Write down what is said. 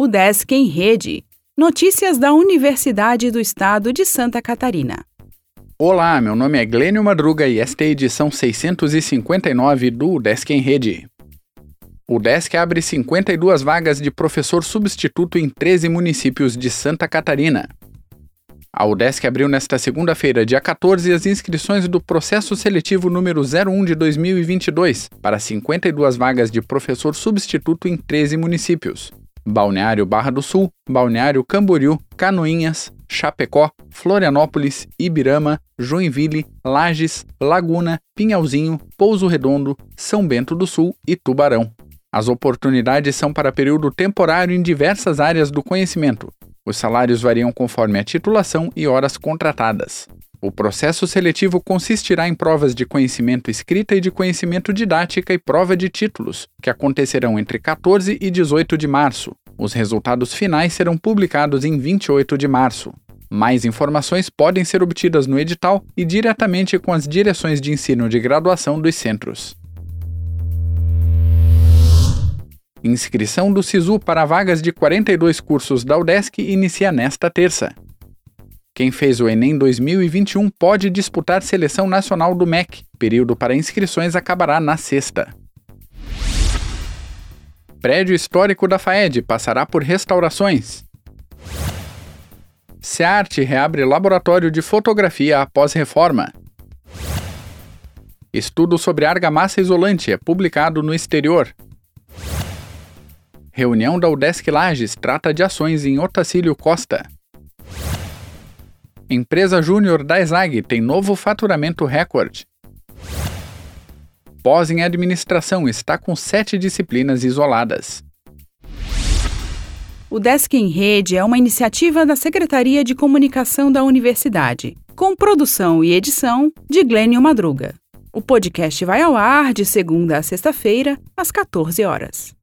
O Desk em Rede. Notícias da Universidade do Estado de Santa Catarina. Olá, meu nome é Glênio Madruga e esta é a edição 659 do Desk em Rede. O Desk abre 52 vagas de professor substituto em 13 municípios de Santa Catarina. A UDESC abriu nesta segunda-feira, dia 14, as inscrições do processo seletivo número 01 de 2022 para 52 vagas de professor substituto em 13 municípios. Balneário Barra do Sul, Balneário Camboriú, Canoinhas, Chapecó, Florianópolis, Ibirama, Joinville, Lages, Laguna, Pinhalzinho, Pouso Redondo, São Bento do Sul e Tubarão. As oportunidades são para período temporário em diversas áreas do conhecimento. Os salários variam conforme a titulação e horas contratadas. O processo seletivo consistirá em provas de conhecimento escrita e de conhecimento didática e prova de títulos, que acontecerão entre 14 e 18 de março. Os resultados finais serão publicados em 28 de março. Mais informações podem ser obtidas no edital e diretamente com as direções de ensino de graduação dos centros. Inscrição do SISU para vagas de 42 cursos da UDESC inicia nesta terça. Quem fez o Enem 2021 pode disputar seleção nacional do MEC. Período para inscrições acabará na sexta. Prédio histórico da FAED passará por restaurações. SEART reabre laboratório de fotografia após reforma. Estudo sobre argamassa isolante é publicado no exterior. Reunião da UDESC Lages trata de ações em Otacílio Costa. Empresa Júnior da ESAG tem novo faturamento recorde. Pós em Administração está com sete disciplinas isoladas. O Desk em Rede é uma iniciativa da Secretaria de Comunicação da Universidade, com produção e edição de Glênio Madruga. O podcast vai ao ar de segunda a sexta-feira, às 14 horas.